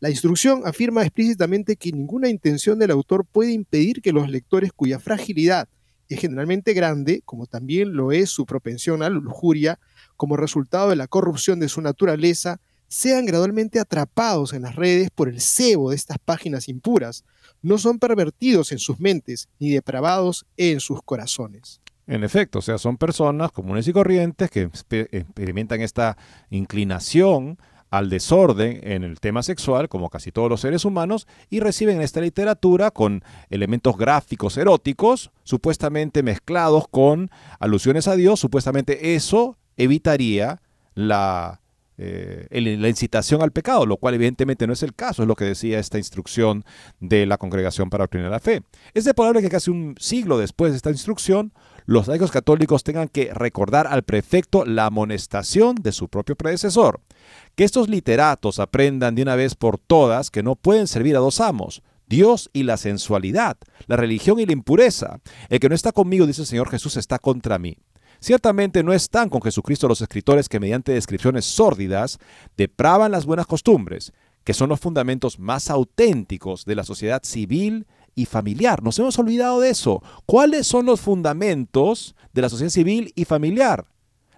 La instrucción afirma explícitamente que ninguna intención del autor puede impedir que los lectores cuya fragilidad es generalmente grande, como también lo es su propensión a la lujuria, como resultado de la corrupción de su naturaleza, sean gradualmente atrapados en las redes por el cebo de estas páginas impuras. No son pervertidos en sus mentes ni depravados en sus corazones. En efecto, o sea, son personas comunes y corrientes que experimentan esta inclinación al desorden en el tema sexual, como casi todos los seres humanos, y reciben esta literatura con elementos gráficos eróticos, supuestamente mezclados con alusiones a Dios, supuestamente eso evitaría la eh, la incitación al pecado, lo cual evidentemente no es el caso, es lo que decía esta instrucción de la Congregación para de la Fe. Es de probable que casi un siglo después de esta instrucción, los laicos católicos tengan que recordar al prefecto la amonestación de su propio predecesor. Que estos literatos aprendan de una vez por todas que no pueden servir a dos amos, Dios y la sensualidad, la religión y la impureza. El que no está conmigo, dice el Señor Jesús, está contra mí. Ciertamente no están con Jesucristo los escritores que mediante descripciones sórdidas depravan las buenas costumbres, que son los fundamentos más auténticos de la sociedad civil y familiar. Nos hemos olvidado de eso. ¿Cuáles son los fundamentos de la sociedad civil y familiar?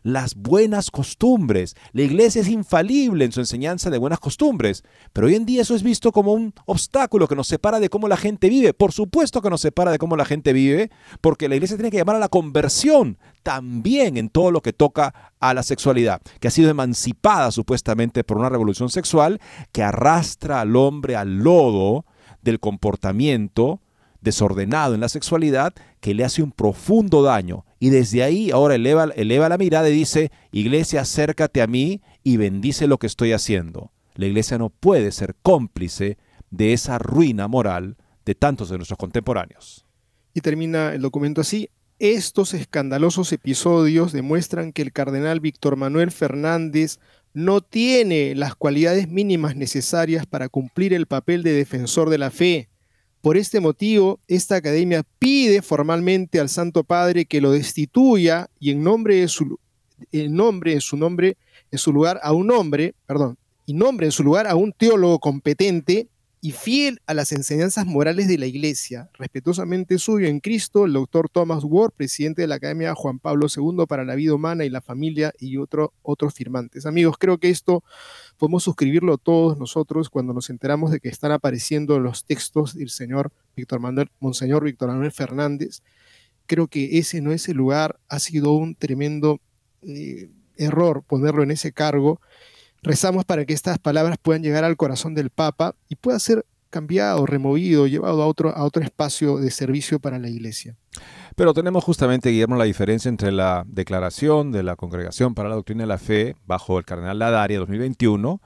Las buenas costumbres. La iglesia es infalible en su enseñanza de buenas costumbres, pero hoy en día eso es visto como un obstáculo que nos separa de cómo la gente vive. Por supuesto que nos separa de cómo la gente vive, porque la iglesia tiene que llamar a la conversión también en todo lo que toca a la sexualidad, que ha sido emancipada supuestamente por una revolución sexual que arrastra al hombre al lodo del comportamiento desordenado en la sexualidad que le hace un profundo daño. Y desde ahí ahora eleva, eleva la mirada y dice, iglesia, acércate a mí y bendice lo que estoy haciendo. La iglesia no puede ser cómplice de esa ruina moral de tantos de nuestros contemporáneos. Y termina el documento así. Estos escandalosos episodios demuestran que el cardenal Víctor Manuel Fernández no tiene las cualidades mínimas necesarias para cumplir el papel de defensor de la fe por este motivo, esta academia pide formalmente al Santo Padre que lo destituya y en nombre de su, en nombre, en su nombre, en su lugar a un hombre, perdón, y nombre en su lugar a un teólogo competente y fiel a las enseñanzas morales de la Iglesia, respetuosamente suyo en Cristo, el doctor Thomas Ward, presidente de la Academia Juan Pablo II para la Vida Humana y la Familia y otros firmantes. Amigos, creo que esto podemos suscribirlo todos nosotros cuando nos enteramos de que están apareciendo los textos del señor Víctor Manuel, Monseñor Víctor Manuel Fernández. Creo que ese no es el lugar, ha sido un tremendo eh, error ponerlo en ese cargo Rezamos para que estas palabras puedan llegar al corazón del Papa y pueda ser cambiado, removido, llevado a otro, a otro espacio de servicio para la Iglesia. Pero tenemos justamente, Guillermo, la diferencia entre la declaración de la Congregación para la Doctrina de la Fe bajo el Cardenal Ladaria 2021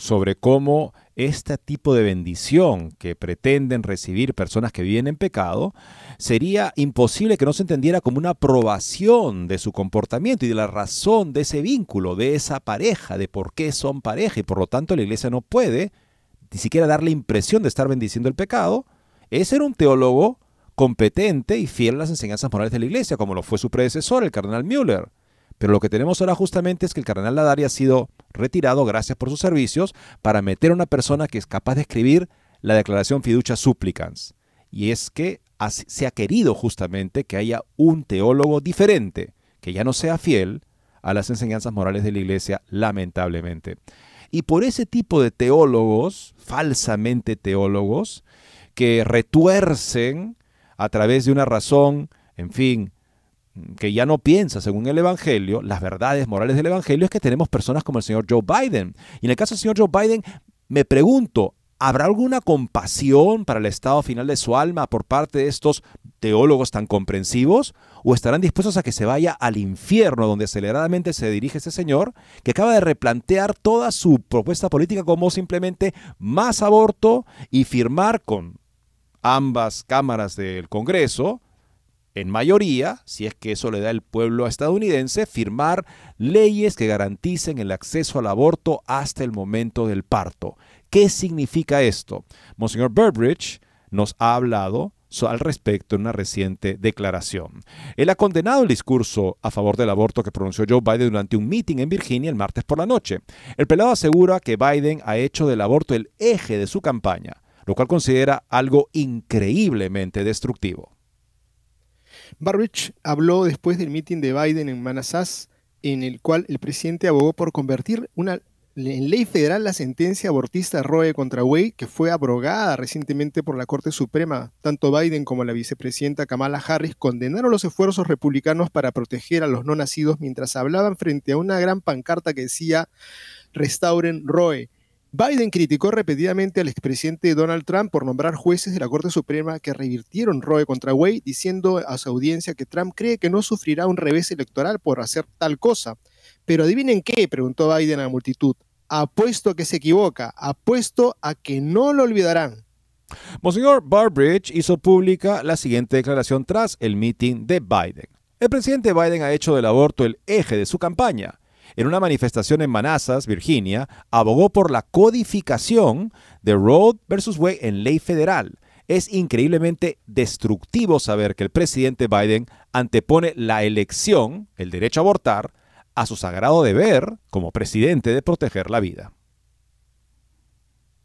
sobre cómo este tipo de bendición que pretenden recibir personas que viven en pecado, sería imposible que no se entendiera como una aprobación de su comportamiento y de la razón de ese vínculo, de esa pareja, de por qué son pareja y por lo tanto la iglesia no puede ni siquiera dar la impresión de estar bendiciendo el pecado, es ser un teólogo competente y fiel a las enseñanzas morales de la iglesia, como lo fue su predecesor, el cardenal Müller. Pero lo que tenemos ahora justamente es que el cardenal Ladari ha sido retirado, gracias por sus servicios, para meter a una persona que es capaz de escribir la declaración fiducia supplicans. Y es que se ha querido justamente que haya un teólogo diferente, que ya no sea fiel a las enseñanzas morales de la iglesia, lamentablemente. Y por ese tipo de teólogos, falsamente teólogos, que retuercen a través de una razón, en fin, que ya no piensa según el Evangelio, las verdades morales del Evangelio, es que tenemos personas como el señor Joe Biden. Y en el caso del señor Joe Biden, me pregunto, ¿habrá alguna compasión para el estado final de su alma por parte de estos teólogos tan comprensivos? ¿O estarán dispuestos a que se vaya al infierno donde aceleradamente se dirige ese señor que acaba de replantear toda su propuesta política como simplemente más aborto y firmar con ambas cámaras del Congreso en mayoría, si es que eso le da el pueblo estadounidense, firmar leyes que garanticen el acceso al aborto hasta el momento del parto. ¿Qué significa esto? Monseñor Burbridge nos ha hablado al respecto en una reciente declaración. Él ha condenado el discurso a favor del aborto que pronunció Joe Biden durante un meeting en Virginia el martes por la noche. El pelado asegura que Biden ha hecho del aborto el eje de su campaña, lo cual considera algo increíblemente destructivo. Burbridge habló después del mitin de Biden en Manassas, en el cual el presidente abogó por convertir una, en ley federal la sentencia abortista Roe contra Wade, que fue abrogada recientemente por la Corte Suprema. Tanto Biden como la vicepresidenta Kamala Harris condenaron los esfuerzos republicanos para proteger a los no nacidos mientras hablaban frente a una gran pancarta que decía restauren Roe. Biden criticó repetidamente al expresidente Donald Trump por nombrar jueces de la Corte Suprema que revirtieron Roe contra Wade, diciendo a su audiencia que Trump cree que no sufrirá un revés electoral por hacer tal cosa. Pero adivinen qué, preguntó Biden a la multitud. Apuesto a que se equivoca, apuesto a que no lo olvidarán. Monseñor Barbridge hizo pública la siguiente declaración tras el meeting de Biden. El presidente Biden ha hecho del aborto el eje de su campaña en una manifestación en Manassas, Virginia, abogó por la codificación de Roe versus Wade en ley federal. Es increíblemente destructivo saber que el presidente Biden antepone la elección, el derecho a abortar, a su sagrado deber como presidente de proteger la vida.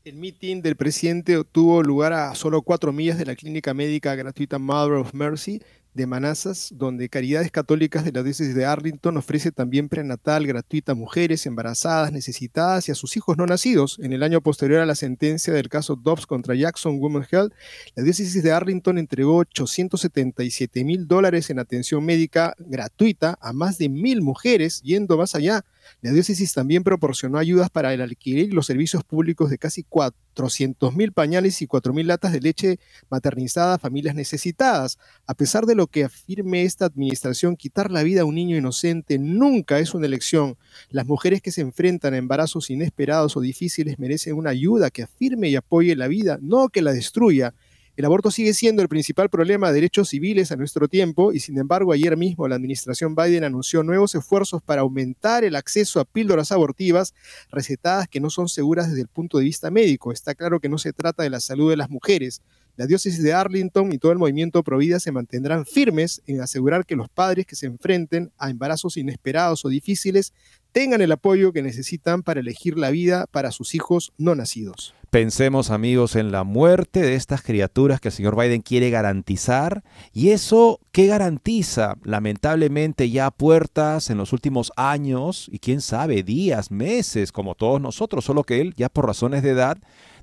El meeting del presidente tuvo lugar a solo cuatro millas de la clínica médica gratuita Mother of Mercy de Manassas, donde Caridades Católicas de la Diócesis de Arlington ofrece también prenatal gratuita a mujeres embarazadas, necesitadas y a sus hijos no nacidos. En el año posterior a la sentencia del caso Dobbs contra Jackson Women's Health, la Diócesis de Arlington entregó 877 mil dólares en atención médica gratuita a más de mil mujeres, yendo más allá. La diócesis también proporcionó ayudas para el alquiler y los servicios públicos de casi 400.000 pañales y 4.000 latas de leche maternizada a familias necesitadas. A pesar de lo que afirme esta administración, quitar la vida a un niño inocente nunca es una elección. Las mujeres que se enfrentan a embarazos inesperados o difíciles merecen una ayuda que afirme y apoye la vida, no que la destruya. El aborto sigue siendo el principal problema de derechos civiles a nuestro tiempo y sin embargo ayer mismo la administración Biden anunció nuevos esfuerzos para aumentar el acceso a píldoras abortivas recetadas que no son seguras desde el punto de vista médico. Está claro que no se trata de la salud de las mujeres. La diócesis de Arlington y todo el movimiento Provida se mantendrán firmes en asegurar que los padres que se enfrenten a embarazos inesperados o difíciles tengan el apoyo que necesitan para elegir la vida para sus hijos no nacidos. Pensemos amigos en la muerte de estas criaturas que el señor Biden quiere garantizar. ¿Y eso qué garantiza? Lamentablemente ya puertas en los últimos años y quién sabe, días, meses, como todos nosotros, solo que él ya por razones de edad,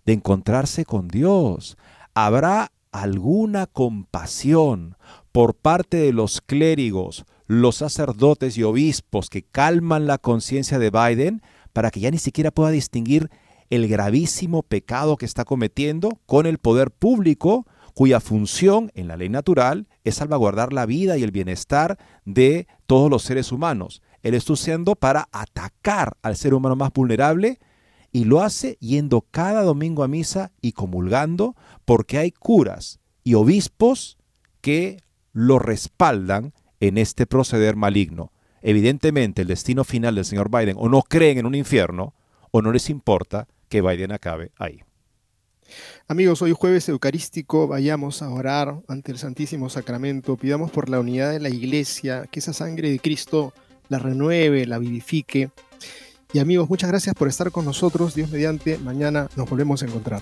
de encontrarse con Dios. ¿Habrá alguna compasión por parte de los clérigos, los sacerdotes y obispos que calman la conciencia de Biden para que ya ni siquiera pueda distinguir el gravísimo pecado que está cometiendo con el poder público cuya función en la ley natural es salvaguardar la vida y el bienestar de todos los seres humanos. Él está usando para atacar al ser humano más vulnerable y lo hace yendo cada domingo a misa y comulgando porque hay curas y obispos que lo respaldan en este proceder maligno. Evidentemente el destino final del señor Biden o no creen en un infierno o no les importa que Biden acabe ahí. Amigos, hoy jueves eucarístico, vayamos a orar ante el Santísimo Sacramento, pidamos por la unidad de la Iglesia, que esa sangre de Cristo la renueve, la vivifique. Y amigos, muchas gracias por estar con nosotros. Dios mediante, mañana nos volvemos a encontrar.